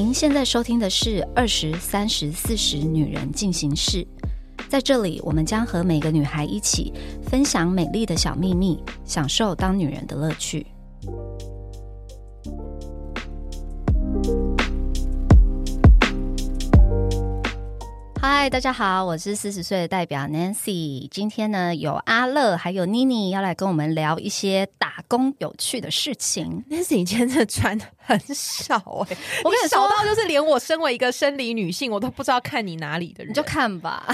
您现在收听的是二十三十四十女人进行式，在这里，我们将和每个女孩一起分享美丽的小秘密，享受当女人的乐趣。嗨，大家好，我是四十岁的代表 Nancy。今天呢，有阿乐还有妮妮要来跟我们聊一些工有趣的事情。Nancy，你今天真的穿很少哎、我跟你说少到就是连我身为一个生理女性，我都不知道看你哪里的人。你就看吧。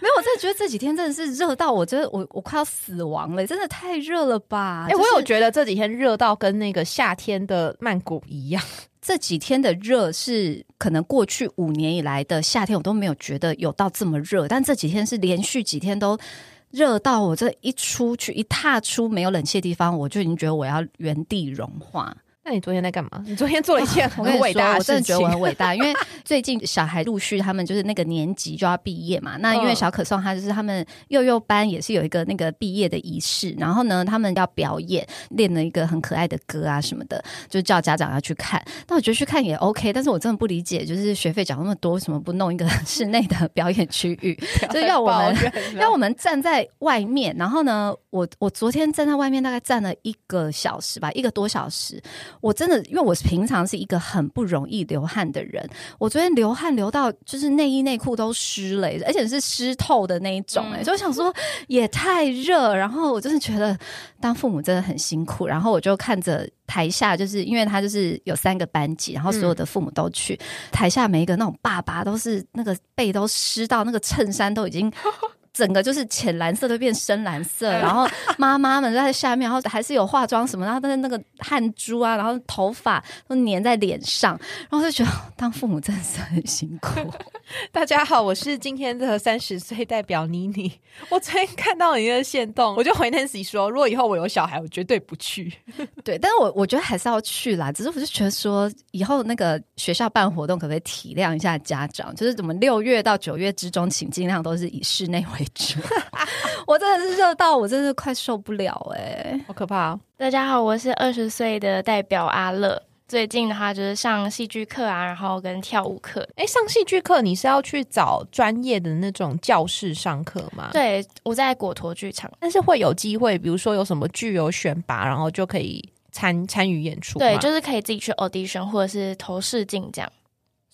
没有，我真的觉得这几天真的是热到我觉得我我快要死亡了，真的太热了吧？哎、就是我有觉得这几天热到跟那个夏天的曼谷一样。这几天的热是可能过去五年以来的夏天我都没有觉得有到这么热，但这几天是连续几天都。热到我这一出去一踏出没有冷气的地方，我就已经觉得我要原地融化。那你昨天在干嘛？你昨天做了一件很伟大的我真的事情。觉得我很伟大，因为 最近小孩陆续他们就是那个年级就要毕业嘛。那因为嗯小可颂他就是他们幼幼班也是有一个那个毕业的仪式，然后呢，他们要表演，练了一个很可爱的歌啊什么的，就叫家长要去看。但我觉得去看也 OK，但是我真的不理解，就是学费缴那么多，为什么不弄一个室内的表演区域？就是要我们 要我们站在外面，然后呢，我我昨天站在外面大概站了一个小时吧，一个多小时。我真的，因为我平常是一个很不容易流汗的人，我昨天流汗流到就是内衣内裤都湿了、而且是湿透的那一种、哎、嗯所以我想说也太热，然后我真的觉得当父母真的很辛苦，然后我就看着。台下就是因为他就是有三个班级，然后所有的父母都去、台下，每一个那种爸爸都是那个背都湿到那个衬衫都已经 整个就是浅蓝色都变深蓝色，然后妈妈们在下面，然后还是有化妆什么，然后但是那个汗珠啊，然后头发都粘在脸上，然后就觉得当父母真的是很辛苦。大家好，我是今天的三十岁代表妮妮。我昨天看到你的线动，我就回 Nancy 说，如果以后我有小孩，我绝对不去。对，但是我我觉得还是要去啦。只是我就觉得说，以后那个学校办活动，可不可以体谅一下家长？就是怎么六月到九月之中，请尽量都是以室内为主。我真的是热到我真的快受不了哎、好可怕、哦！大家好，我是二十岁的代表阿乐。最近的话就是上戏剧课啊，然后跟跳舞课。哎，上戏剧课你是要去找专业的那种教室上课吗？。对，我在果陀剧场。但是会有机会，比如说有什么剧有选拔，然后就可以参参与演出。对，就是可以自己去 audition 或者是投试镜这样。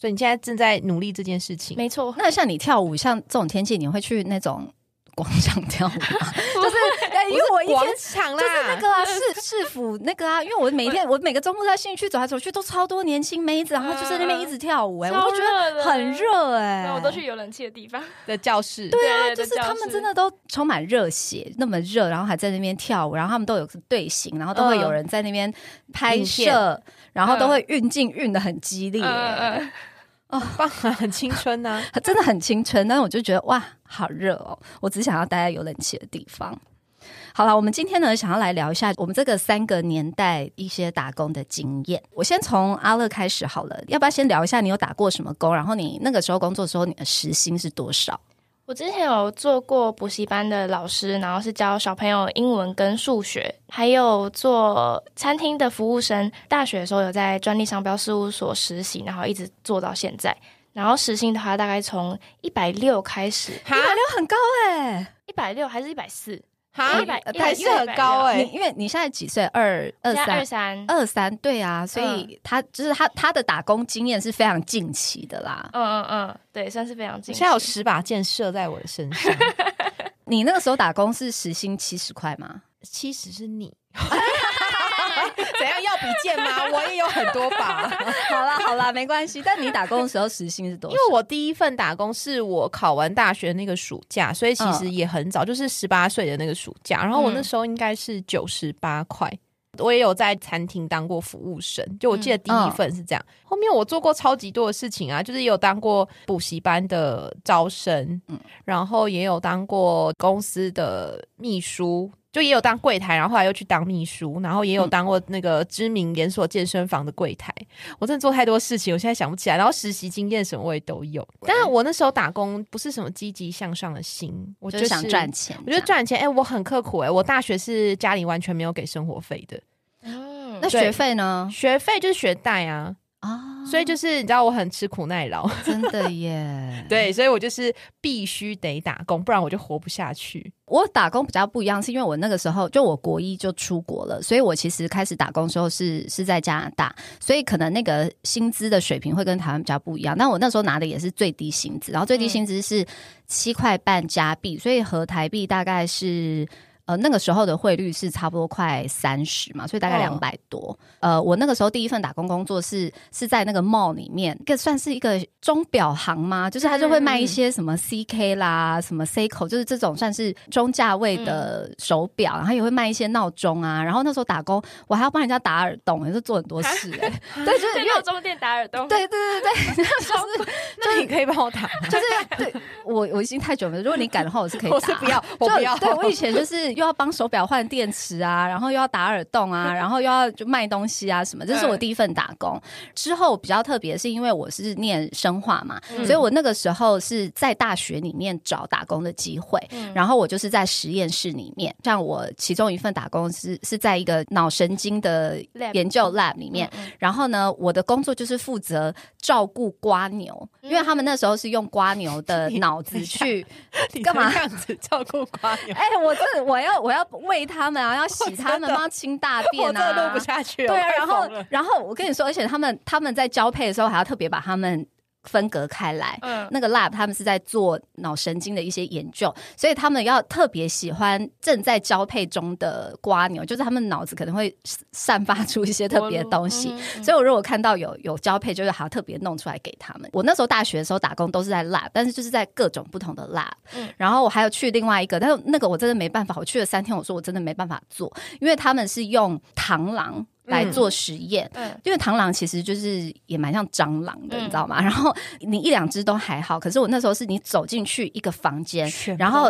所以你现在正在努力这件事情。没错，那像你跳舞，像这种天气，你会去那种广场跳舞吗？就是哎因为我一广天。场啦，就是那个啊，市市府那个啊，因为我每天我每个周末在信义区走来走去，都超多年轻妹子，然后就在那边一直跳舞、哎、我超会觉得很热哎、然后我都去有冷气的地方。的教室。对啊，就是他们真的都充满热血，那么热，然后还在那边跳舞，然后他们都有个队形，然后都会有人在那边拍影摄，然后都会运镜运的很激烈、嗯嗯棒啊，很青春呐、真的很青春。但是我就觉得哇，好热哦，我只想要待在有冷气的地方。好了，我们今天呢，想要来聊一下我们这个三个年代一些打工的经验。我先从阿乐开始好了，要不要先聊一下你有打过什么工？然后你那个时候工作的时候，你的时薪是多少？我之前有做过补习班的老师，然后是教小朋友英文跟数学，还有做餐厅的服务生。大学的时候有在专利商标事务所实习，然后一直做到现在。然后时薪的话，大概从一百六开始，一百六很高哎、一百六还是一百四？哈，一百呃还是很高哎、你因为你现在几岁？二二三二三三，二三，对啊，所以他就是他他的打工经验是非常近期的啦。嗯嗯嗯，对，算是非常近期。现在有十把箭射在我的身上，你那个时候打工是时薪七十块吗？七十是你。怎样要比剑吗？我也有很多把，好啦好啦，没关系。但你打工的时候时薪是多少？因为我第一份打工是我考完大学那个暑假，所以其实也很早，就是十八岁的那个暑假。然后我那时候应该是九十八块。我也有在餐厅当过服务生，就我记得第一份是这样。后面我做过超级多的事情啊，就是有当过补习班的招生，然后也有当过公司的秘书，就也有当柜台，然后后来又去当秘书，然后也有当过那个知名连锁健身房的柜台。我真的做太多事情，我现在想不起来。然后实习经验什么我也都有，但是我那时候打工不是什么积极向上的心，我就是想赚钱，我觉得赚钱，哎、我很刻苦、哎，我大学是家里完全没有给生活费的，嗯，那学费呢？学费就是学贷啊，啊，所以就是你知道我很吃苦耐劳，真的 耶。对，所以我就是必须得打工，不然我就活不下去。我打工比较不一样，是因为我那个时候就我国一就出国了，所以我其实开始打工的时候是是在加拿大，所以可能那个薪资的水平会跟台湾比较不一样。但我那时候拿的也是最低薪资，然后最低薪资是七块半加币，所以合台币大概是。呃，那个时候的汇率是差不多快三十嘛，所以大概两百多。呃，我那个时候第一份打工工作是是在那个 mall 里面，这算是一个钟表行吗？就是他就会卖一些什么 CK 啦，什么 Seiko，就是这种算是中价位的手表，然后也会卖一些闹钟啊。然后那时候打工，我还要帮人家打耳洞，也是做很多事哎。对，就是闹钟店打耳洞。对对对对，就是那你可以帮我打，就是对我我已经太久了，如果你敢的话，我是可以打。我是不要，我不要。对我以前就是。又要帮手表换电池啊，然后又要打耳洞啊，然后又要就卖东西啊什么，这是我第一份打工。之后比较特别，是因为我是念生化嘛，所以我那个时候是在大学里面找打工的机会，然后我就是在实验室里面。像我其中一份打工是是在一个脑神经的研究 lab 里面，然后呢，我的工作就是负责照顾瓜牛，因为他们那时候是用瓜牛的 脑子去干嘛这样子照顾瓜牛？哎，我这我。要我要喂他们啊，要洗他们，帮清大便啊，录不下去。对啊，然后然后我跟你说，而且他们他们在交配的时候还要特别把他们。分隔开来，嗯，那个 lab 他们是在做脑神经的一些研究，所以他们要特别喜欢正在交配中的瓜牛，就是他们脑子可能会散发出一些特别的东西，所以我如果看到有有交配，就是还要特别弄出来给他们。我那时候大学的时候打工都是在 lab，但是就是在各种不同的 lab，嗯，然后我还有去另外一个，但是那个我真的没办法，我去了三天，我说我真的没办法做，因为他们是用螳螂。来做实验，因为螳螂其实就是也蛮像蟑螂的，你知道吗？然后你一两只都还好，可是我那时候是你走进去一个房间，然后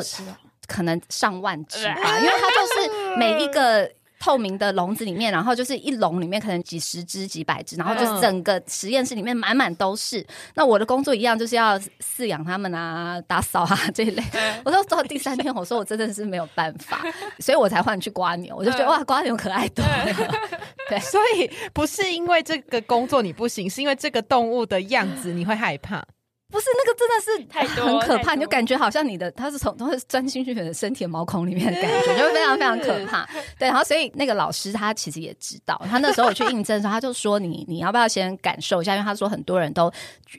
可能上万只吧，因为它就是每一个。透明的笼子里面，然后就是一笼里面可能几十只、几百只，然后就整个实验室里面满满都是。那我的工作一样，就是要饲养它们啊、打扫啊这一类。我说到第三天，我说我真的是没有办法，所以我才换去刮牛。我就觉得哇，刮牛可爱多了。对，所以不是因为这个工作你不行，是因为这个动物的样子你会害怕。不是那个，真的是太很可怕，你就感觉好像你的它是从都会钻进去你的身体的毛孔里面的感觉，就会非常非常可怕。对，然后所以那个老师他其实也知道，他那时候我去应征的时候，他就说你你要不要先感受一下？因为他说很多人都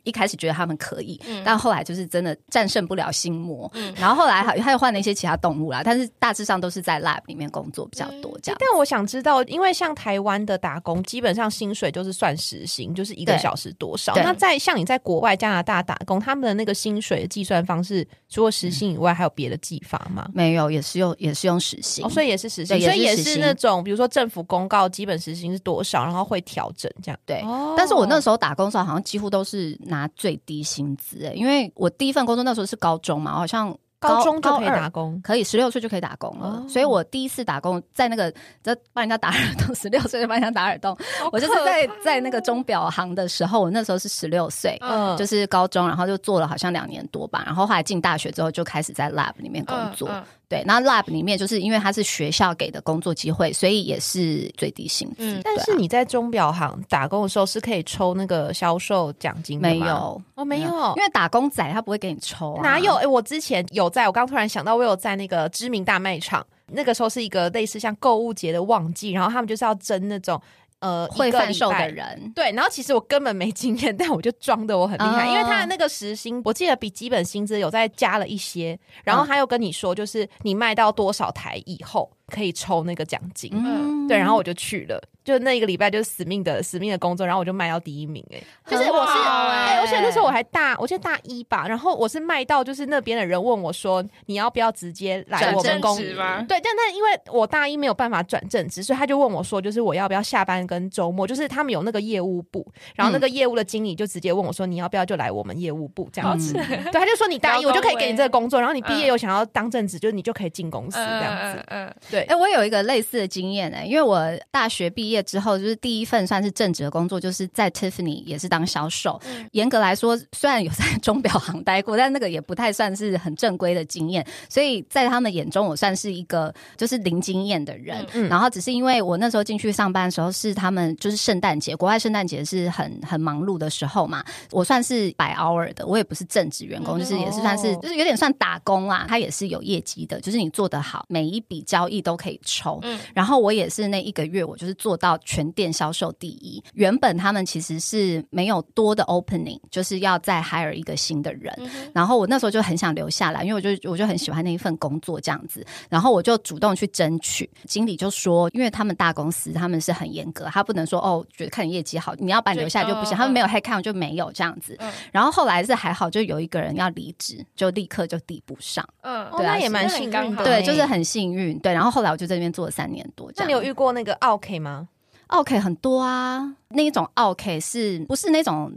一开始觉得他们可以，但后来就是真的战胜不了心魔。然后后来他他又换了一些其他动物啦，但是大致上都是在 lab 里面工作比较多这样。但我想知道，因为像台湾的打工，基本上薪水就是算时薪，就是一个小时多少。那在像你在国外加拿大打工，他们的那个薪水的计算方式，除了时薪以外，还有别的计法吗？没有，也是用也是用时薪，所以也是时薪，所以也是那种，比如说政府公告基本时薪是多少，然后会调整这样。对，但是我那时候打工时候，好像几乎都是拿最低薪资，哎，因为我第一份工作那时候是高中嘛，好像。高中就可以打工，可以十六岁就可以打工了。所以我第一次打工在那个在帮人家打耳洞，十六岁就帮人家打耳洞。我就是在在那个钟表行的时候，我那时候是十六岁，就是高中，然后就做了好像两年多吧。然后后来进大学之后，就开始在 lab 里面工作。对，那 lab 里面就是因为它是学校给的工作机会，所以也是最低薪资。但是你在钟表行打工的时候是可以抽那个销售奖金的吗？没有，哦，没有，因为打工仔他不会给你抽。哪有？哎，我之前有在，我刚突然想到，我有在那个知名大卖场，那个时候是一个类似像购物节的旺季，然后他们就是要争那种。呃，会贩售的人对，然后其实我根本没经验，但我就装的我很厉害，因为他的那个时薪，我记得比基本薪资有再加了一些，然后他又跟你说，就是你卖到多少台以后。可以抽那个奖金，嗯。对，然后我就去了，就那一个礼拜就是死命的死命的工作，然后我就卖到第一名，哎，就是我是，哎，而且那时候我还大，我记得大一吧，然后我是卖到就是那边的人问我说，你要不要直接来我们公司？吗？对，但但因为我大一没有办法转正职，所以他就问我说，就是我要不要下班跟周末，就是他们有那个业务部，然后那个业务的经理就直接问我说，你要不要就来我们业务部这样子？对，他就说你大一 我就可以给你这个工作，然后你毕业又想要当正职，就是你就可以进公司这样子，嗯，对。哎，我有一个类似的经验哎，因为我大学毕业之后，就是第一份算是正职的工作，就是在 Tiffany 也是当销售。严格来说，虽然有在钟表行待过，但那个也不太算是很正规的经验。所以在他们眼中，我算是一个就是零经验的人。然后只是因为我那时候进去上班的时候，是他们就是圣诞节，国外圣诞节是很很忙碌的时候嘛。我算是百 hour 的，我也不是正职员工，就是也是算是就是有点算打工啊。他也是有业绩的，就是你做得好，每一笔交易都可以抽。嗯，然后我也是那一个月，我就是做到全店销售第一。原本他们其实是没有多的 opening，就是要再 hire 一个新的人。然后我那时候就很想留下来，因为我就我就很喜欢那一份工作这样子。然后我就主动去争取，经理就说，因为他们大公司他们是很严格，他不能说哦，觉得看你业绩好，你要把你留下来就不行。他们没有 head count 就没有这样子。然后后来是还好，就有一个人要离职，就立刻就递不上。嗯，对啊，也蛮幸运的，对，就是很幸运。对，然后后来我就在那边做了三年多。那你有遇过那个 OK 吗？OK 很多啊，那一种 OK 是不是那种？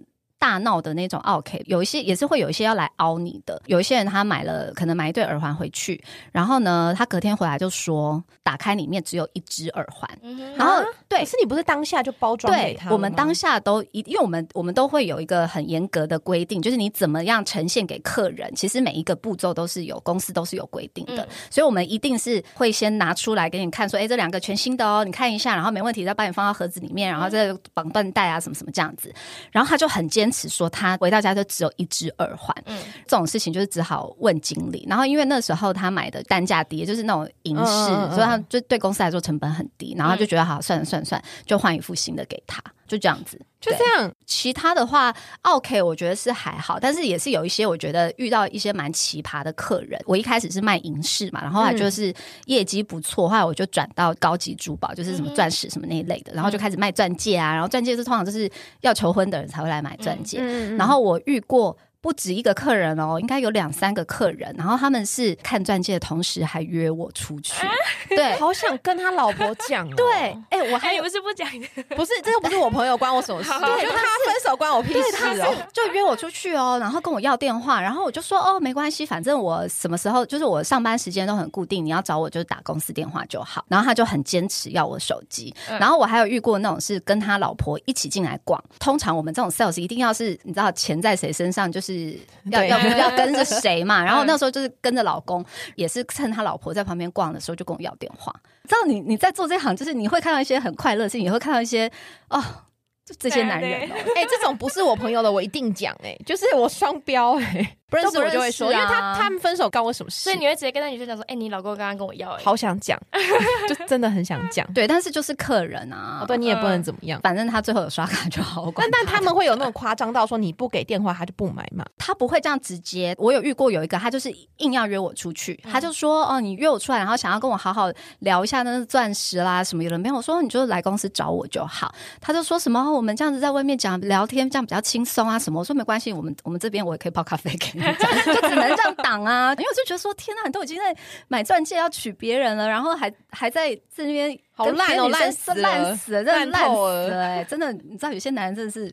大闹的那种，OK，有一些也是会有一些要来凹你的。有一些人他买了，可能买一对耳环回去，然后呢，他隔天回来就说，打开里面只有一只耳环。然后对，是你不是当下就包装给他？我们当下都一，因为我们我们都会有一个很严格的规定，就是你怎么样呈现给客人，其实每一个步骤都是有公司都是有规定的，所以我们一定是会先拿出来给你看，说，哎，这两个全新的哦，你看一下，然后没问题再把你放到盒子里面，然后再绑缎带啊，什么什么这样子。然后他就很坚持说他。回到家就只有一只耳环，嗯，这种事情就是只好问经理。然后因为那时候他买的单价低，就是那种银饰，所以他就对公司来说成本很低。然后就觉得好，算了算了算，就换一副新的给他，就这样子，就这样。其他的话，OK，我觉得是还好，但是也是有一些我觉得遇到一些蛮奇葩的客人。我一开始是卖银饰嘛，然后来就是业绩不错，后来我就转到高级珠宝，就是什么钻石什么那一类的，然后就开始卖钻戒啊。然后钻戒是通常就是要求婚的人才会来买钻戒，然后我遇过。不止一个客人哦，应该有两三个客人，然后他们是看钻戒的同时还约我出去，对，好想跟他老婆讲，对，哎，我还以为是不讲，不是，这又不是我朋友，关我什么事？对，就他分手关我屁事哦，就约我出去哦，然后跟我要电话，然后我就说哦，没关系，反正我什么时候就是我上班时间都很固定，你要找我就打公司电话就好。然后他就很坚持要我手机，然后我还有遇过那种是跟他老婆一起进来逛，通常我们这种 sales 一定要是你知道钱在谁身上就是。是要要 要跟着谁嘛？然后那时候就是跟着老公，也是趁他老婆在旁边逛的时候，就跟我要电话。知道你你在做这行，就是你会看到一些很快乐事情，也会看到一些哦。就这些男人，哎，这种不是我朋友的，我一定讲，哎，就是我双标，哎，不认识我就会说，因为他他们分手干我什么事？所以你会直接跟那女生讲说，哎，你老公刚刚跟我要，好想讲，就真的很想讲，对，但是就是客人啊，对，你也不能怎么样，反正他最后有刷卡就好。但但他们会有那种夸张到说你不给电话他就不买嘛？他不会这样直接。我有遇过有一个，他就是硬要约我出去，他就说哦，你约我出来，然后想要跟我好好聊一下那钻石啦什么有的没有。我说你就来公司找我就好。他就说什么我们这样子在外面。讲聊天这样比较轻松啊，什么？我说没关系，我们我们这边我也可以泡咖啡给就只能这样挡啊。因为我就觉得说，天呐，你都已经在买钻戒要娶别人了，然后还还在这边。好烂哦，烂死烂死了，真的烂透了，哎，真的，你知道有些男人真的是，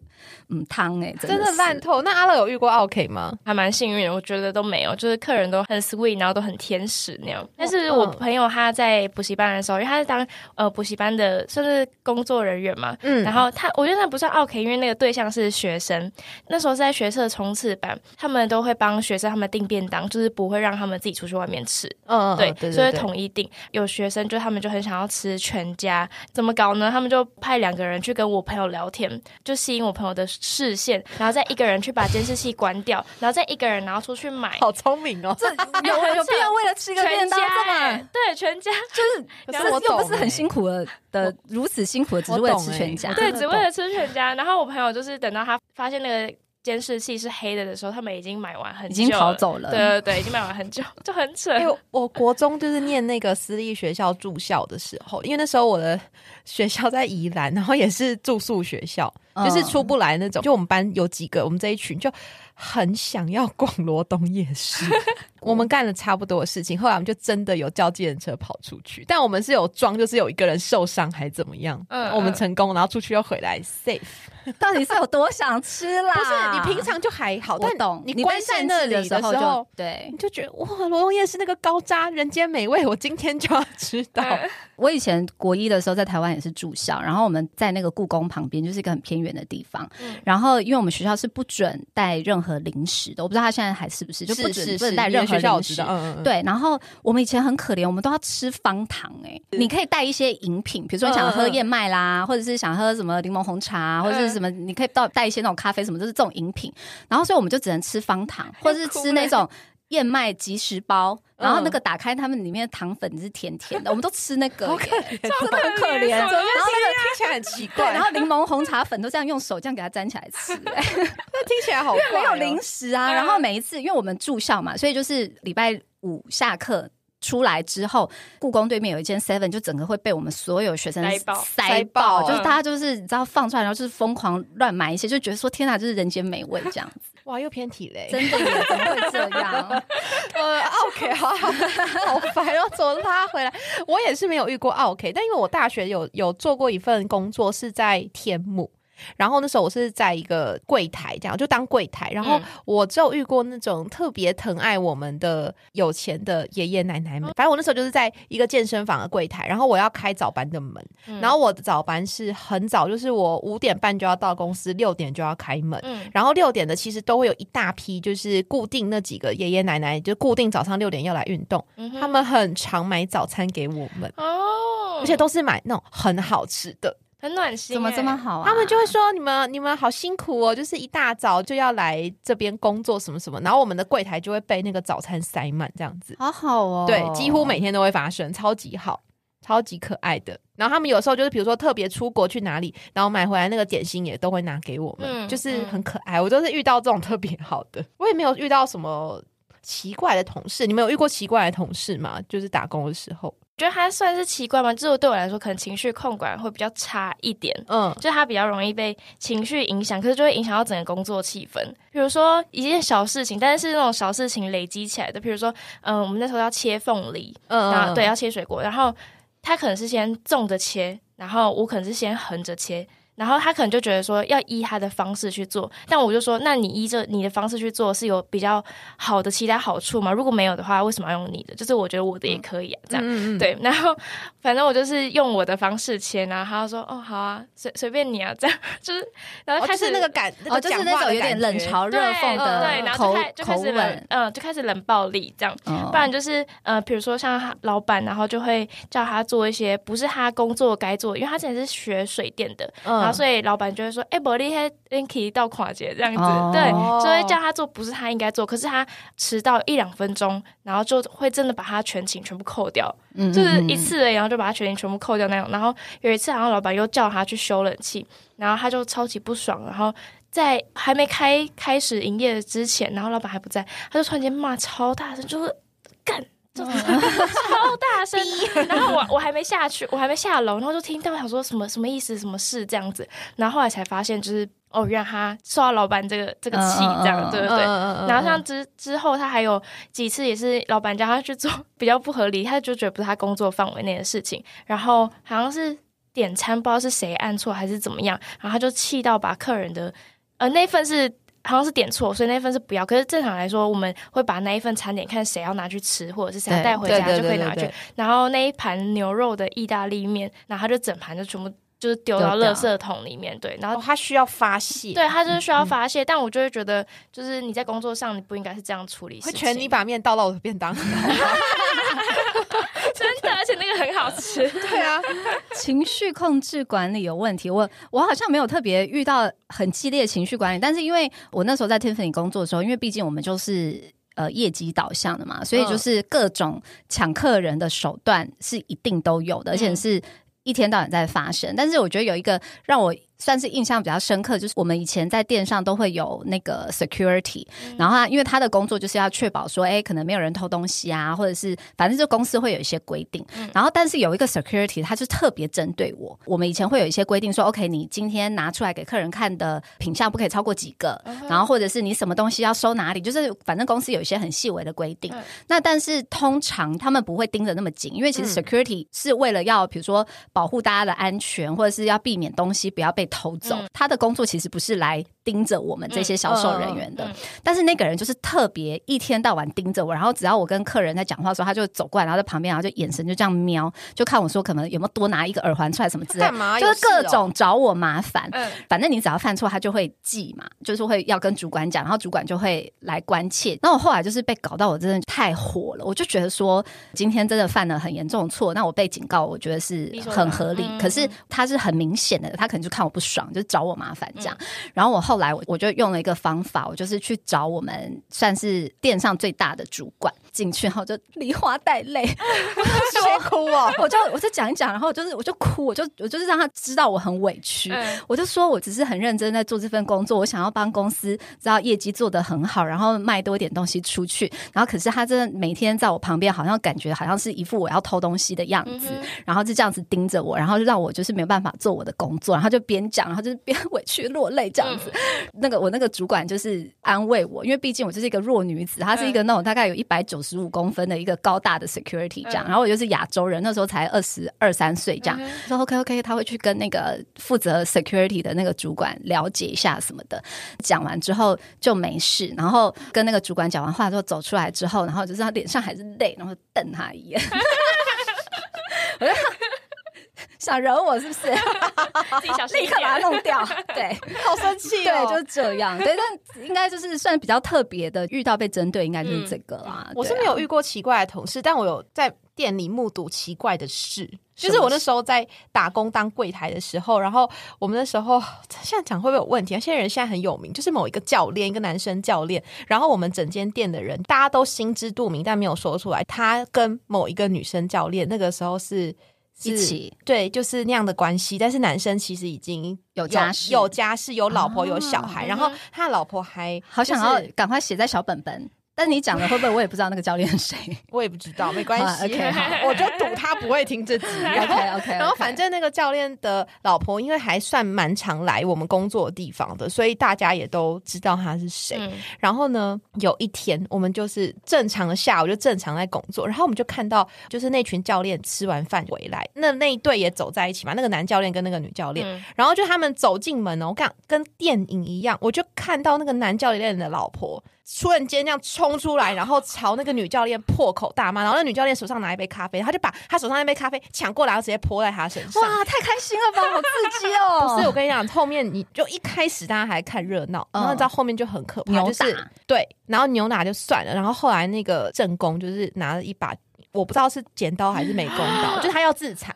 嗯，汤哎，真的烂透。那阿乐有遇过 OK 吗？还蛮幸运，我觉得都没有，就是客人都很 sweet，然后都很天使那样。但是我朋友他在补习班的时候，因为他是当呃补习班的算是工作人员嘛，嗯，然后他我觉得那不算 OK，因为那个对象是学生。那时候是在学社冲刺班，他们都会帮学生他们订便当，就是不会让他们自己出去外面吃，嗯，对，所以统一订。有学生就他们就很想要吃。全家怎么搞呢？他们就派两个人去跟我朋友聊天，就吸引我朋友的视线，然后再一个人去把监视器关掉，然后再一个人然后出去买。好聪明哦！这有有 必要为了吃一个便当这么？对，全家就是 又不是很辛苦的的如此辛苦的，只是为了吃全家。对，只为了吃全家。然后我朋友就是等到他发现那个。监视器是黑的的时候，他们已经买完很久，已经逃走了。对对对，已经买完很久，就很扯。我国中就是念那个私立学校住校的时候，因为那时候我的学校在宜兰，然后也是住宿学校，就是出不来那种。就我们班有几个，我们这一群就。很想要逛罗东夜市。我们干了差不多的事情，后来我们就真的有叫计程车跑出去，但我们是有装，就是有一个人受伤还怎么样？嗯，我们成功，然后出去又回来 safe。到底是有多想吃啦？不是你平常就还好，我懂。你关在那里的时候，对，你就觉得哇，罗东夜市那个高渣人间美味，我今天就要吃到。我以前国一的时候在台湾也是住校，然后我们在那个故宫旁边，就是一个很偏远的地方。然后因为我们学校是不准带任何零食的，我不知道他现在还是不是，就不准不能带任何零食。对，然后我们以前很可怜，我们都要吃方糖。哎，你可以带一些饮品，比如说你想喝燕麦啦，或者是想喝什么柠檬红茶，或者是什么，你可以到带一些那种咖啡什么，就是这种饮品。然后所以我们就只能吃方糖，或者是吃那种。燕麦即食包，然后那个打开，他们里面的糖粉是甜甜的，我们都吃那个，真的很可怜。然后那个听起来很奇怪，然后柠檬红茶粉都这样用手这样给它粘起来吃，那听起来好怪。没有零食啊，然后每一次因为我们住校嘛，所以就是礼拜五下课。出来之后，故宫对面有一间 Seven，就整个会被我们所有学生塞爆，塞爆，就是大家就是你知道放出来，然后就是疯狂乱买一些，就觉得说天哪，就是人间美味这样子。哇，又偏体嘞，真的耶，怎么会这样？呃，OK，好好 好烦，哦怎么拉回来？我也是没有遇过 OK，但因为我大学有有做过一份工作是在天幕。然后那时候我是在一个柜台，这样就当柜台。然后我只有遇过那种特别疼爱我们的有钱的爷爷奶奶们。反正我那时候就是在一个健身房的柜台，然后我要开早班的门。然后我的早班是很早，就是我五点半就要到公司，六点就要开门。然后六点的其实都会有一大批，就是固定那几个爷爷奶奶，就固定早上六点要来运动。他们很常买早餐给我们哦，而且都是买那种很好吃的。很暖心，怎么这么好啊？他们就会说：“你们你们好辛苦哦，就是一大早就要来这边工作，什么什么。”然后我们的柜台就会被那个早餐塞满，这样子，好好哦。对，几乎每天都会发生，超级好，超级可爱的。然后他们有时候就是，比如说特别出国去哪里，然后买回来那个点心也都会拿给我们，就是很可爱。我都是遇到这种特别好的，我也没有遇到什么奇怪的同事。你们有遇过奇怪的同事吗？就是打工的时候。觉得他算是奇怪吗？就是对我来说，可能情绪控管会比较差一点。嗯，就他比较容易被情绪影响，可是就会影响到整个工作气氛。比如说一件小事情，但是是那种小事情累积起来的。比如说，嗯，我们那时候要切凤梨，嗯，对，要切水果，然后他可能是先纵着切，然后我可能是先横着切。然后他可能就觉得说要依他的方式去做，但我就说，那你依着你的方式去做是有比较好的其他好处吗？如果没有的话，为什么要用你的？就是我觉得我的也可以啊，这样对。然后反正我就是用我的方式签啊，他说哦好啊，随随便你啊，这样就是，然后开始那个感，哦就是那种有点冷嘲热讽的对，然后就开就开始冷，嗯，就开始冷暴力这样，不然就是呃，比如说像老板，然后就会叫他做一些不是他工作该做，因为他之前是学水电的。然后所以老板就会说：“哎，伯利黑 Linky 到跨节这样子，对，就会叫他做不是他应该做，可是他迟到一两分钟，然后就会真的把他全勤全部扣掉，就是一次，然后就把他全勤全部扣掉那种。然后有一次，然后老板又叫他去修冷气，然后他就超级不爽，然后在还没开开始营业之前，然后老板还不在，他就突然间骂超大声，就是干。”超大声，然后我我还没下去，我还没下楼，然后就听到想说什么什么意思，什么事这样子，然后后来才发现就是哦，让他受到老板这个这个气这样，对对？对。然后像之之后，他还有几次也是老板叫他去做比较不合理，他就觉得不是他工作范围内的事情，然后好像是点餐不知道是谁按错还是怎么样，然后他就气到把客人的呃那份是。好像是点错，所以那份是不要。可是正常来说，我们会把那一份餐点看谁要拿去吃，或者是谁要带回家就可以拿去。然后那一盘牛肉的意大利面，然后他就整盘就全部就是丢到垃圾桶里面。对，然后他需要发泄，对他就是需要发泄。但我就会觉得，就是你在工作上你不应该是这样处理。会全你把面倒到我的便当。而且那个很好吃。对啊，情绪控制管理有问题。我我好像没有特别遇到很激烈的情绪管理，但是因为我那时候在 Tiffany 工作的时候，因为毕竟我们就是呃业绩导向的嘛，所以就是各种抢客人的手段是一定都有的，而且是一天到晚在发生。但是我觉得有一个让我算是印象比较深刻，就是我们以前在店上都会有那个 security，、然后他因为他的工作就是要确保说，哎，可能没有人偷东西啊，或者是反正就公司会有一些规定。然后但是有一个 security，他就特别针对我。我们以前会有一些规定说，OK，你今天拿出来给客人看的品相不可以超过几个，然后或者是你什么东西要收哪里，就是反正公司有一些很细微的规定。那但是通常他们不会盯得那么紧，因为其实 security 是为了要比如说保护大家的安全，或者是要避免东西不要被偷走。他的工作其实不是来盯着我们这些销售人员的，但是那个人就是特别一天到晚盯着我，然后只要我跟客人在讲话的时候，他就走过来，然后在旁边，然后就眼神就这样瞄，就看我说可能有没有多拿一个耳环出来什么之类的，干嘛就是各种找我麻烦。嗯反正你只要犯错，他就会记嘛，就是会要跟主管讲，然后主管就会来关切。那我后来就是被搞到我真的太火了，我就觉得说今天真的犯了很严重的错，那我被警告，我觉得是很合理。嗯可是他是很明显的，他可能就看我不爽，就找我麻烦这嗯样。然后我后来我我就用了一个方法，我就是去找我们算是店上最大的主管进去，然后就梨花带泪，说哭哦。我就我就讲一讲，然后就是我就哭，我就我就是让他知道我很委屈。嗯我就说，我只是很认真在做这份工作，我想要帮公司知道业绩做得很好，然后卖多一点东西出去。然后，可是他真的每天在我旁边，好像感觉好像是一副我要偷东西的样子，然后就这样子盯着我，然后就让我就是没有办法做我的工作，然后就边讲，然后就是边委屈落泪这样子。那个我那个主管就是安慰我，因为毕竟我就是一个弱女子，她是一个那种大概有一百九十五公分的一个高大的 security 这样，嗯然后我就是亚洲人，那时候才二十二三岁这样，说 OK OK，他会去跟那个负责 security 的那个主管了解一下什么的。讲完之后就没事，然后跟那个主管讲完话之后走出来之后，然后就是他脸上还是泪，然后瞪他一眼。我 就想惹我是不是？自己小心立刻把它。弄掉。对，好生气对，哦！就是这样。对，但应该就是算比较特别的，遇到被针对，应该就是这个啦。我是没有遇过奇怪的同事，但我有在店里目睹奇怪的事。就是我那时候在打工当柜台的时候，然后我们那时候现在讲会不会有问题啊？现在人现在很有名，就是某一个教练，一个男生教练，然后我们整间店的人大家都心知肚明，但没有说出来。他跟某一个女生教练那个时候是。是一起。对，就是那样的关系，但是男生其实已经有家室。有家室，有老婆，有小啊孩，然后他老婆还好想要赶快写在小本本。但你讲的会不会我也不知道那个教练是谁 我也不知道，没关系。啊，OK，好我就赌他不会听这集。然后？OK OK，然后反正那个教练的老婆，因为还算蛮常来我们工作的地方的，所以大家也都知道他是谁。嗯然后呢，有一天我们就是正常的下午就正常在工作，然后我们就看到就是那群教练吃完饭回来，那那一对也走在一起嘛，那个男教练跟那个女教练，嗯然后就他们走进门哦，我看跟电影一样，我就看到那个男教练的老婆瞬间这样冲出来，然后朝那个女教练破口大骂，然后那女教练手上拿一杯咖啡，他就把他手上那杯咖啡抢过来，然后直接泼在他身上。哇，太开心了吧，好刺激哦！不是，我跟你讲，后面你就一开始大家还看热闹，嗯。然后你知道后面就很可怕，扭就是对，然后牛奶就算了，然后后来那个正宫就是拿了一把，我不知道是剪刀还是美工刀，就是他要自残，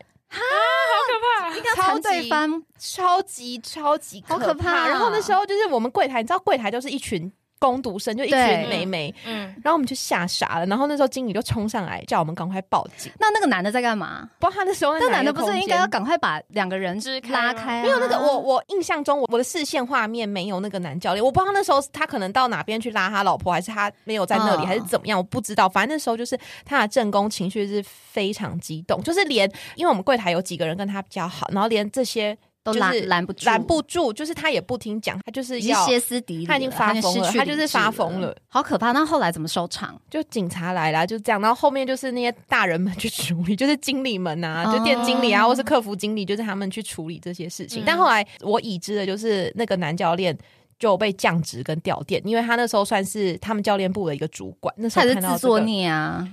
超缠对级方，超级超级好可怕。啊然后那时候就是我们柜台，你知道柜台就是一群工读生，就一群对妹妹，嗯，然后我们就吓傻了。然后那时候经理就冲上来叫我们赶快报警。那那个男的在干嘛？不知道他那时候在那男的不是应该要赶快把两个人支拉开啊？没有那个，我我印象中，我我的视线画面没有那个男教练，我不知道那时候他可能到哪边去拉他老婆，还是他没有在那里，嗯还是怎么样，我不知道。反正那时候就是他的正宫情绪是非常激动，就是连因为我们柜台有几个人跟他比较好，然后连这些都就是拦拦不住，拦不住，就是他也不听讲，他就是已经要歇斯底里，他已经发疯了他就是发疯了，好可怕。那后来怎么收场？就警察来了，就这样，然后后面就是那些大人们 去处理，就是经理们啊，哦就店经理啊，或是客服经理，就是他们去处理这些事情。嗯但后来我已知的就是那个男教练。就被降职跟调店，因为他那时候算是他们教练部的一个主管。那时他也是候看到、自作，孽啊！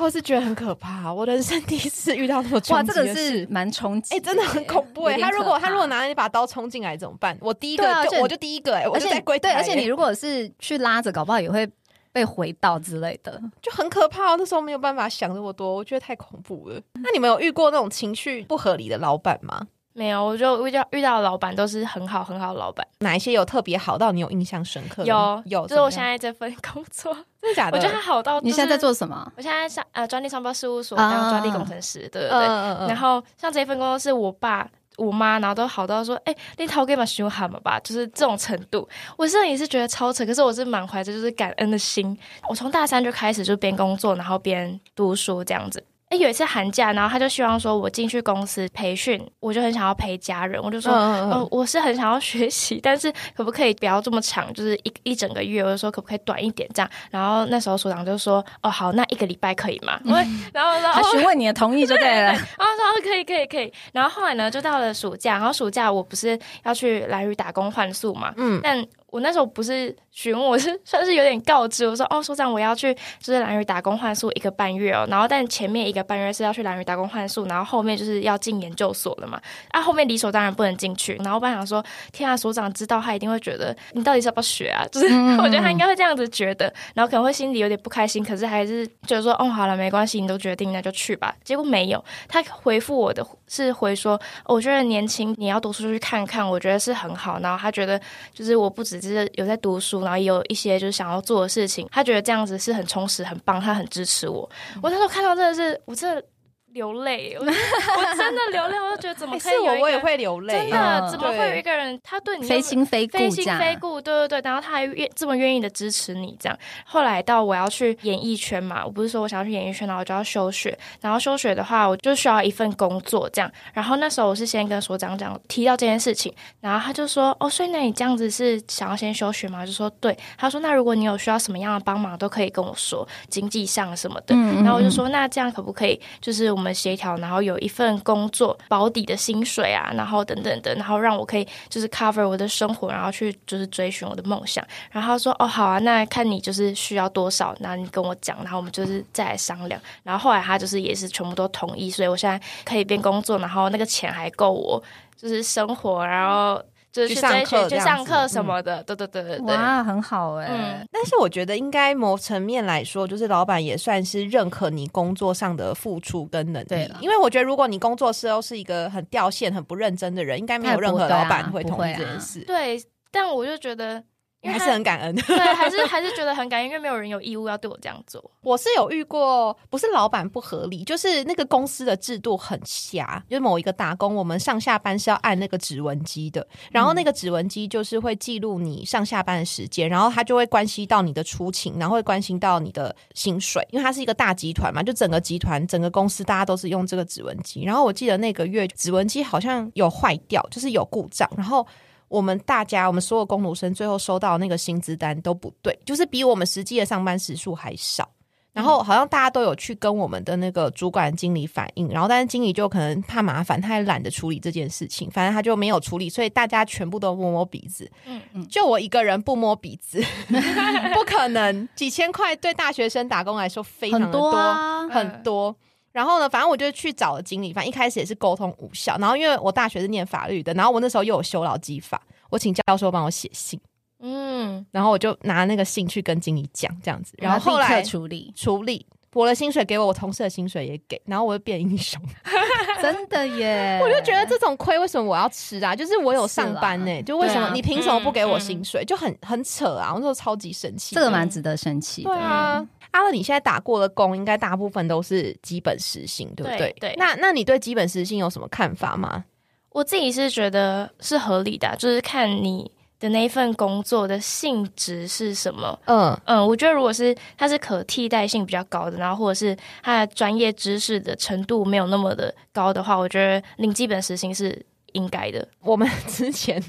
我是觉得很可怕。我人生第一次遇到那么哇，这个是蛮冲击哎、的，真的很恐怖哎、他如果他如果拿一把刀冲进来怎么办？我第一个我就第一个哎、我而且就在柜台、对，而且你哎如果是去拉着，搞不好也会被回到之类的。就很可怕、哦。那时候没有办法想那么多，我觉得太恐怖了。那你们有遇过那种情绪不合理的老板吗？没有，我就遇到遇到的老板都是很好很好的老板。哪一些有特别好到你有印象深刻的？有有，就是我现在这份工作，真的假的？我觉得他好到、你现在在？做什么？我现在上呃专利商标事务所啊当专利工程师，对对对。嗯嗯嗯，然后像这份工作是我爸，我妈，然后都好到说，哎，那套给嘛修好嘛吧，就是这种程度。我真的也是觉得超扯，可是我是满怀着就是感恩的心。我从大三就开始就边工作，然后边读书这样子。哎，有一次寒假，然后他就希望说我进去公司培训，我就很想要陪家人，我就说，嗯，我是很想要学习，但是可不可以不要这么长，就是一一整个月，我就说可不可以短一点这样。然后那时候所长就说，哦，好，那一个礼拜可以吗？然后他询问你的同意就对了，然后说可以可以可以。然后后来呢，就到了暑假，然后暑假我不是要去蓝屿打工换宿嘛，嗯，但我那时候不是。询问我是 算是有点告知，我说哦，所长我要去就是蓝屿打工换宿一个半月哦，然后但前面一个半月是要去蓝屿打工换宿，然后后面就是要进研究所了嘛，啊后面理所当然不能进去，然后我本来想说，天啊，所长知道他一定会觉得你到底是要不要学啊，就是 我觉得他应该会这样子觉得，然后可能会心里有点不开心，可是还是觉得说哦好了没关系，你都决定那就去吧，结果没有，他回复我的是回说，我觉得年轻你要读书去看看，我觉得是很好，然后他觉得就是我不只是有在读书。然后也有一些就是想要做的事情，他觉得这样子是很充实、很棒，他很支持我。我那时候看到真的是，我真的。流泪，我 我真的流泪，我就觉得怎么可以是我也会流泪，真的怎么会有一个人他对你非亲非故，非亲非故，对对对，然后他还愿这么愿意的支持你，这样。后来到我要去演艺圈嘛，我不是说我想要去演艺圈，然后我就要休学，然后休学的话，我就需要一份工作，这样。然后那时候我是先跟所长讲提到这件事情，然后他就说，哦，所以那你这样子是想要先休学吗？就说对，他说那如果你有需要什么样的帮忙，都可以跟我说，经济上什么的。然后我就说那这样可不可以，就是我我们协调，然后。有一份工作保底的薪水啊，然后等等的，然后让我可以就是 cover 我的生活，然后去就是追寻我的梦想。然后他说：“哦，好啊，那看你就是需要多少，那你跟我讲，然后我们就是再来商量。”然后后来他就是也是全部都同意，所以我现在可以边工作，然后那个钱还够我就是生活，然后。就是去上课，去上课什么的，对对对对对，哇，很好哎。嗯，但是我觉得应该某层面来说，就是老板也算是认可你工作上的付出跟能力。因为我觉得如果你工作时候是一个很掉线、很不认真的人，应该没有任何老板会同意这件事。对，但我就觉得。还是很感恩，对，还是 还是觉得很感恩，因为没有人有义务要对我这样做。我是有遇过，不是老板不合理，就是那个公司的制度很瞎。就是某一个打工，我们上下班是要按那个指纹机的，然后那个指纹机就是会记录你上下班的时间，然后它就会关系到你的出勤，然后会关心到你的薪水，因为它是一个大集团嘛，就整个集团整个公司大家都是用这个指纹机。然后我记得那个月指纹机好像有坏掉，就是有故障，然后。我们大家，我们所有工读生最后收到那个薪资单都不对，就是比我们实际的上班时数还少。然后好像大家都有去跟我们的那个主管经理反映，然后但是经理就可能怕麻烦，他也懒得处理这件事情，反正他就没有处理，所以大家全部都摸摸鼻子。嗯嗯，就我一个人不摸鼻子，不可能。几千块对大学生打工来说非常的多，很多。然后呢，反正我就去找了经理，反正一开始也是沟通无效。然后因为我大学是念法律的，然后我那时候又有修劳基法，我请教授帮我写信，嗯，然后我就拿那个信去跟经理讲这样子，然后后来处理处理，我的薪水给我，我同事的薪水也给，然后我就变英雄，真的耶！我就觉得这种亏为什么我要吃啊？就是我有上班呢，就为什么你凭什么不给我薪水？就很很扯啊！我那时候超级生气，这个蛮值得生气。对啊。阿乐，你现在打过的工，应该大部分都是基本时薪，对不对？对。那那你对基本时薪有什么看法吗？我自己是觉得是合理的，就是看你的那一份工作的性质是什么。嗯嗯，我觉得如果是它是可替代性比较高的，然后或者是它的专业知识的程度没有那么的高的话，我觉得领基本时薪是。应该的，我们 之前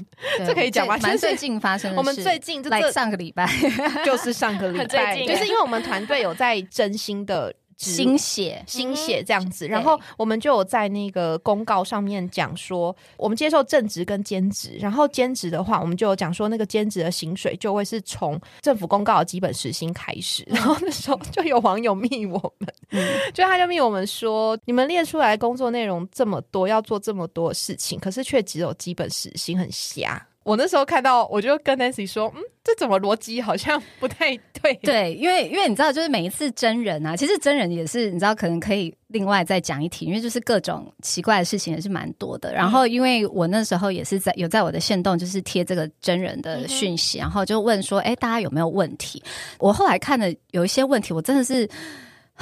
这可以讲吗？蛮最近发生的，我们最近这上个礼拜 就是上个礼拜，就是因为我们团队有在真心的。新血，新血这样子，然后我们就有在那个公告上面讲说，我们接受正职跟兼职，然后兼职的话，我们就有讲说，那个兼职的薪水就会是从政府公告的基本时薪开始。然后那时候就有网友密我们，就他就密我们说，你们列出来工作内容这么多，要做这么多事情，可是却只有基本时薪，很瞎。我那时候看到，我就跟 Nancy 说：“嗯，这怎么逻辑好像不太对？” 对，因为因为你知道，就是每一次真人啊，其实真人也是你知道，可能可以另外再讲一题，因为就是各种奇怪的事情也是蛮多的。然后，因为我那时候也是在有在我的线动，就是贴这个真人的讯息，然后就问说：“哎，大家有没有问题？”我后来看的有一些问题，我真的是。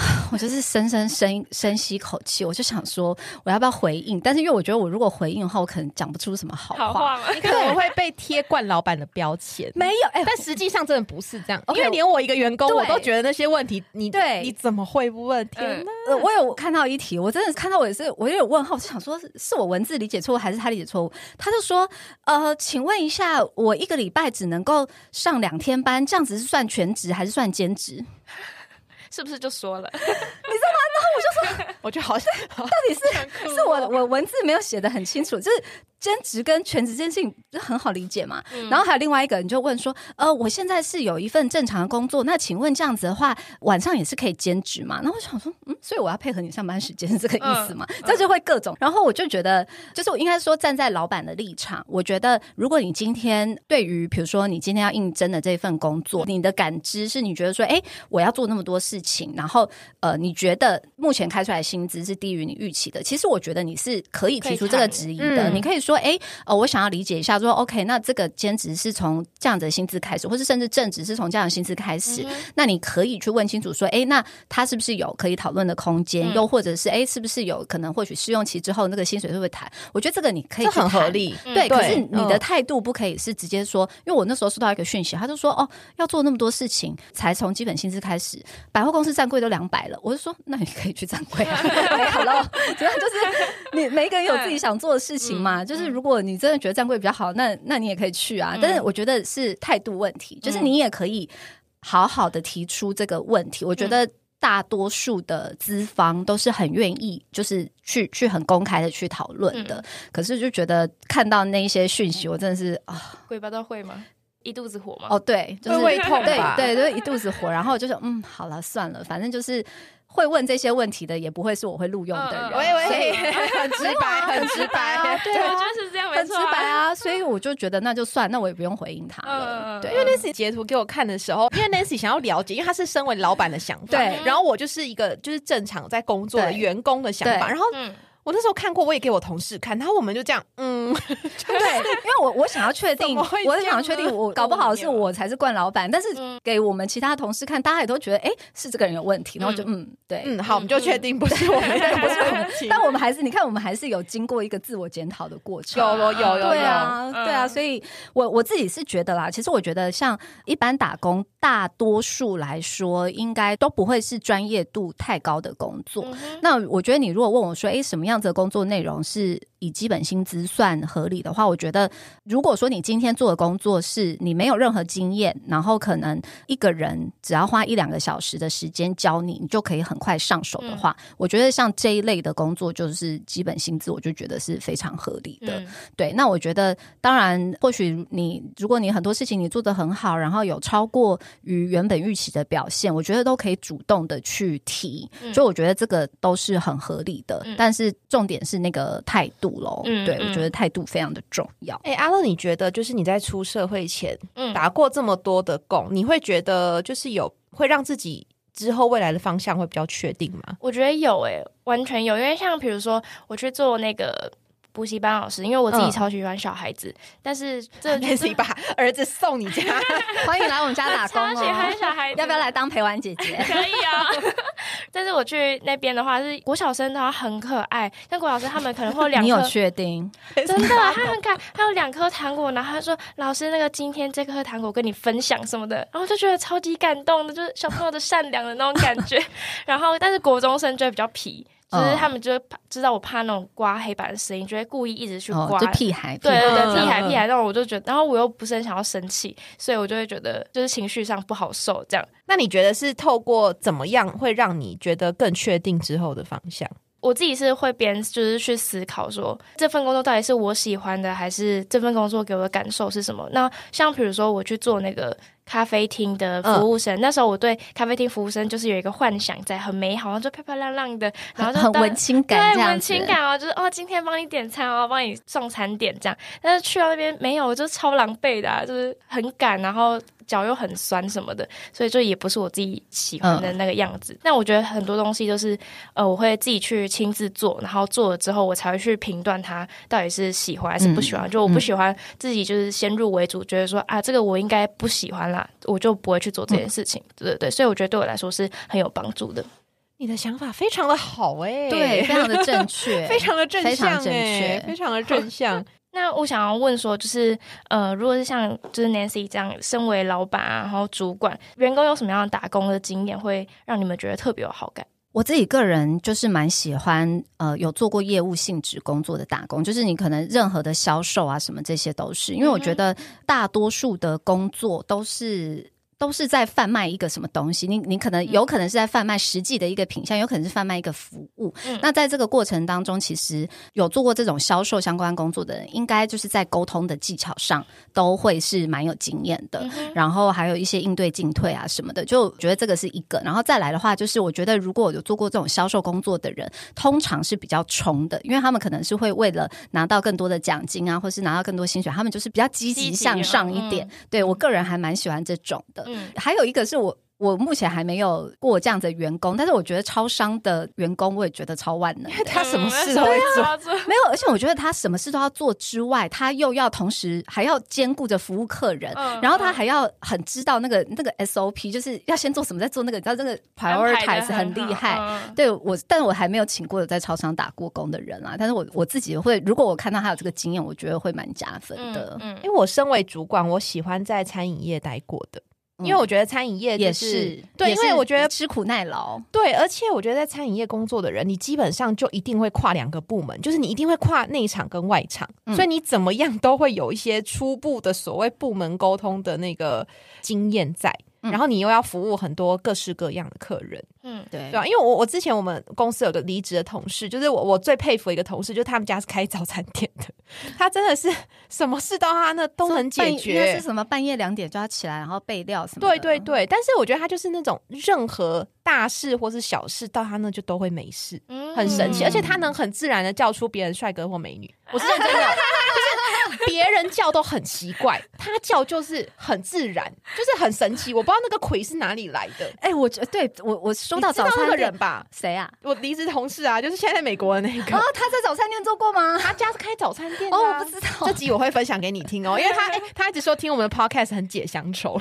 我就是深深深深吸一口气，我就想说我要不要回应？但是因为我觉得我如果回应的话，我可能讲不出什么好好话嘛，你可能会被贴惯老板的标签。没有，哎、但实际上真的不是这样因为连我一个员工，我都觉得那些问题，你对你怎么会不问？天哪！呃，我有看到一题，我真的看到我也是，我也有问号，我就想说是是我文字理解错误，还是他理解错误？他就说，呃，请问一下，我一个礼拜只能够上两天班，这样子是算全职还是算兼职？是不是就说了？我觉得好像 到底 是是我我文字没有写的很清楚，就是兼职跟全职这件事情就很好理解嘛。然后还有另外一个，你就问说，呃，我现在是有一份正常的工作，那请问这样子的话，晚上也是可以兼职嘛？那我想说，嗯，所以我要配合你上班时间是这个意思吗？这就会各种。然后我就觉得，就是我应该说站在老板的立场，我觉得如果你今天对于比如说你今天要应征的这份工作，你的感知是你觉得说，哎，我要做那么多事情，然后呃，你觉得目前开出来薪资是低于你预期的，其实我觉得你是可以提出这个质疑的。你可以说，哎，呃，我想要理解一下说，OK，那这个兼职是从这样子的薪资开始，或是甚至正职是从这样的薪资开始，那你可以去问清楚说，哎，那他是不是有可以讨论的空间？嗯又或者是哎，是不是有可能或许试用期之后那个薪水会不会谈？我觉得这个你可以。很合理。对，可是你的嗯态度不可以是直接说，因为我那时候收到一个讯息，他就说哦，要做那么多事情，才从基本薪资开始，百货公司站柜都两百了，我就说那你可以去站柜啊，好了，主要就是你每一个人有自己想做的事情嘛，就是如果你真的觉得站柜比较好，那那你也可以去啊，但是我觉得是态度问题，就是你也可以好好的提出这个问题，我觉得。大多数的资方都是很愿意，就是去去很公开的去讨论的。可是就觉得看到那一些讯息，我真的是啊，鬼巴都会吗？一肚子火吗？哦，对，就是胃痛对吧对，就是一肚子火。然后就说，嗯，好了，算了，反正就是会问这些问题的，也不会是我会录用的人。嗯嗯喂所以喂，很直白，很直白。对对，我啊觉得是这样，没很直。白啊，所以我就觉得那就算，那我也不用回应他了。嗯对，因为 Nancy 截图给我看的时候，因为 Nancy 想要了解，因为他是身为老板的想法，对然后我就是一个就是正常在工作的对员工的想法，然后嗯，我那时候看过，我也给我同事看，然后我们就这样，嗯，对，因为我我想要确定，我想要确定，我 搞不好是我才是惯老板，但是给我们其他同事看，大家也都觉得，哎，是这个人有问题，然后就嗯，对，嗯，好，我们就确定不是我们对，不是我们，但我们还是，你看，我们还是有经过一个自我检讨的过程。有有有对啊，嗯对啊，所以我我自己是觉得啦，其实我觉得像一般打工，大多数来说，应该都不会是专业度太高的工作。嗯那我觉得你如果问我说，哎，什么样子的工作内容是以基本薪资算合理的话，我觉得如果说你今天做的工作是你没有任何经验，然后可能一个人只要花一两个小时的时间教你，你就可以很快上手的话，我觉得像这一类的工作就是基本薪资，我就觉得是非常合理的。嗯对，那我觉得，当然，或许你如果你很多事情你做得很好，然后有超过于原本预期的表现，我觉得都可以主动的去提，嗯所以我觉得这个都是很合理的。嗯但是重点是那个态度喽，对我觉得态度非常的重要。哎、阿乐，你觉得就是你在出社会前嗯打过这么多的工，你会觉得就是有会让自己之后未来的方向会比较确定吗？我觉得有诶、完全有，因为像比如说我去做那个补习班老师，因为我自己嗯超喜欢小孩子，但是这 就 Nancy 把儿子送你家，欢迎来我们家打工超喜欢哦，小孩子，要不要来当陪玩姐姐？可以啊，但是我去那边的话，是国小生的话很可爱，像国小生他们可能会有两你有颗，确定？真的，他很可爱，他有两颗糖果，然后他说老师那个今天这颗糖果跟你分享什么的，然后就觉得超级感动的，就是小朋友的善良的那种感觉。然后但是国中生就会比较皮，就是嗯他们就会怕知道我怕那种刮黑板的声音，就会故意一直去刮。，哦就屁孩，对对对，嗯屁孩嗯屁孩，那我就觉得，然后我又不是很想要生气，所以我就会觉得就是情绪上不好受这样。那你觉得是透过怎么样会让你觉得更确定之后的方向？我自己是会边就是去思考说这份工作到底是我喜欢的，还是这份工作给我的感受是什么？那像比如说我去做那个咖啡厅的服务生，那时候我对咖啡厅服务生就是有一个幻想在，很美好，然后就漂漂亮亮的，然后就当很文青感，这对，文青。感哦，就是哦，今天帮你点餐哦，帮你送餐点这样。但是去到那边没有，我就超狼狈的、啊，就是很赶，然后脚又很酸什么的，所以就也不是我自己喜欢的那个样子。但我觉得很多东西都是呃，我会自己去亲自做，然后做了之后，我才会去评断它到底是喜欢还是不喜欢。就我不喜欢自己就是先入为主，觉得说啊，这个我应该不喜欢啦，我就不会去做这件事情。对对对，所以我觉得对我来说是很有帮助的。你的想法非常的好哎，对，非常的正确，非常的正向，非常正确，非常的正向。那我想要问说，就是呃，如果是像就是 Nancy 这样，身为老板啊，然后主管，员工有什么样的打工的经验，会让你们觉得特别有好感？我自己个人就是蛮喜欢，呃，有做过业务性质工作的打工，就是你可能任何的销售啊，什么这些都是，因为我觉得大多数的工作都是。都是在贩卖一个什么东西？你你可能有可能是在贩卖实际的一个品相，有可能是贩卖一个服务。那在这个过程当中，其实有做过这种销售相关工作的人，应该就是在沟通的技巧上都会是蛮有经验的。然后还有一些应对进退啊什么的，就觉得这个是一个。然后再来的话，就是我觉得如果有做过这种销售工作的人，通常是比较冲的，因为他们可能是会为了拿到更多的奖金啊，或是拿到更多薪水，他们就是比较积极向上一点。对我个人还蛮喜欢这种的。嗯，还有一个是我。我目前还没有过这样的员工，但是我觉得超商的员工我也觉得超万能，他什么事都会做，没有，而且我觉得他什么事都要做之外，他又要同时还要兼顾着服务客人，然后他还要很知道那个那个 SOP，就是要先做什么，再做那个，你知道这个 prioritize 很厉害。对我，但我还没有请过有在超商打过工的人啊，但是我我自己会，如果我看到他有这个经验，我觉得会蛮加分的。嗯，因为我身为主管，我喜欢在餐饮业待过的。因为我觉得餐饮业也是对，因为我觉得吃苦耐劳。对，而且我觉得在餐饮业工作的人，你基本上就一定会跨两个部门，就是你一定会跨内场跟外场，所以你怎么样都会有一些初步的所谓部门沟通的那个经验在。然后你又要服务很多各式各样的客人，嗯，对，对吧？因为我我之前我们公司有个离职的同事，就是我我最佩服一个同事，就是他们家是开早餐店的，他真的是什么事到他那都能解决。是什么半夜两点就要起来，然后备料什么？对对对。但是我觉得他就是那种任何大事或是小事到他那就都会没事，嗯很神奇。而且他能很自然的叫出别人帅哥或美女，我是认真的。别人叫都很奇怪，他叫就是很自然，就是很神奇。我不知道那个魁是哪里来的。哎，我觉对我我收到早餐的人吧？谁啊？我离职同事啊，就是现在在美国的那个。哦，他在早餐店做过吗？他家是开早餐店。哦，我不知道。这集我会分享给你听哦，因为他他一直说听我们的 podcast 很解乡愁。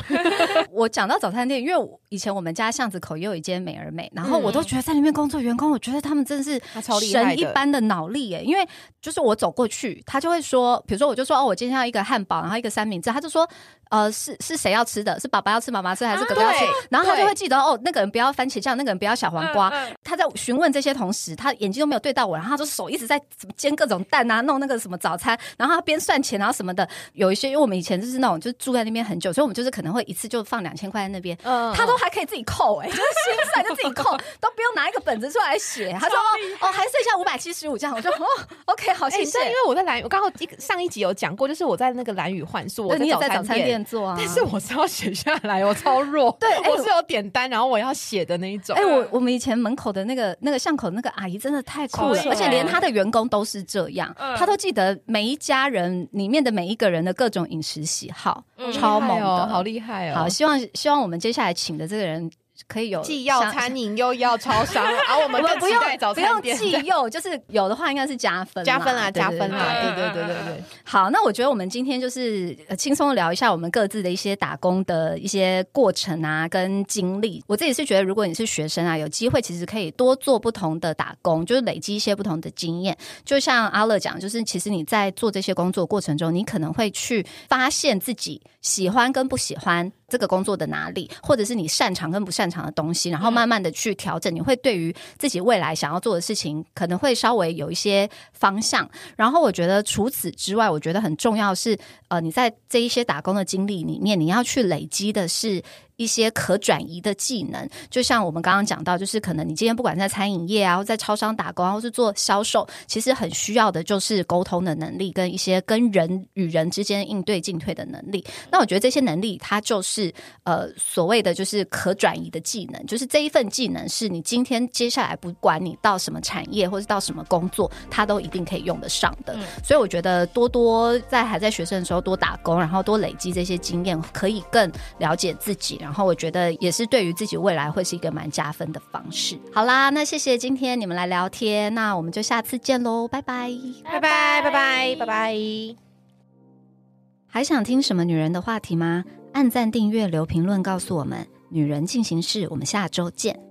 我讲到早餐店，因为以前我们家巷子口也有一间美而美，然后我都觉得在里面工作员工，我觉得他们真的是神一般的脑力耶，因为就是我走过去，他就会说，比如说我就说哦，我今天要一个汉堡，然后一个三明治，他就说。呃，是是谁要吃的？是爸爸要吃，妈妈吃，还是哥哥要吃？然后他就会记得哦，那个人不要番茄酱，那个人不要小黄瓜。他在询问这些同时，他眼睛都没有对到我，然后他就手一直在煎各种蛋啊，弄那个什么早餐，然后他边算钱然后什么的。有一些，因为我们以前就是那种，就是住在那边很久，所以我们就是可能会一次就放两千块在那边。嗯，他都还可以自己扣，哎，就是心算就自己扣，都不用拿一个本子出来写。他说哦，还剩下五百七十五这样，我说哦，OK，好谢谢。因为我在蓝，我刚好一上一集有讲过，就是我在那个蓝宇幻术，我你也在早餐店做啊，但是我。是要写下来，我超弱。对，我是有点单，然后我要写的那一种。哎，我我们以前门口的那个那个巷口那个阿姨真的太酷了，而且连她的员工都是这样，她都记得每一家人里面的每一个人的各种饮食喜好，超猛的，好厉害哦！好，希望希望我们接下来请的这个人。可以有既要餐饮又要超商，然 后我们不用早餐店，不用既又就是有的话应该是加分，加分啊，加分啊，对对对对对。好，那我觉得我们今天就是轻松的聊一下我们各自的一些打工的一些过程啊，跟经历。我自己是觉得，如果你是学生啊，有机会其实可以多做不同的打工，就是累积一些不同的经验。就像阿乐讲，就是其实你在做这些工作过程中，你可能会去发现自己喜欢跟不喜欢。这个工作的哪里，或者是你擅长跟不擅长的东西，然后慢慢的去调整，你会对于自己未来想要做的事情，可能会稍微有一些方向。然后我觉得除此之外，我觉得很重要是，呃，你在这一些打工的经历里面，你要去累积的是。一些可转移的技能，就像我们刚刚讲到，就是可能你今天不管在餐饮业啊，或在超商打工，或是做销售，其实很需要的就是沟通的能力，跟一些跟人与人之间应对进退的能力。那我觉得这些能力，它就是呃所谓的就是可转移的技能，就是这一份技能是你今天接下来不管你到什么产业或者到什么工作，它都一定可以用得上的。所以我觉得多多在还在学生的时候多打工，然后多累积这些经验，可以更了解自己。然后我觉得也是对于自己未来会是一个蛮加分的方式。好啦，那谢谢今天你们来聊天，那我们就下次见喽，拜拜，拜拜，拜拜，拜拜。还想听什么女人的话题吗？按赞、订阅、留评论，告诉我们。女人进行式，我们下周见。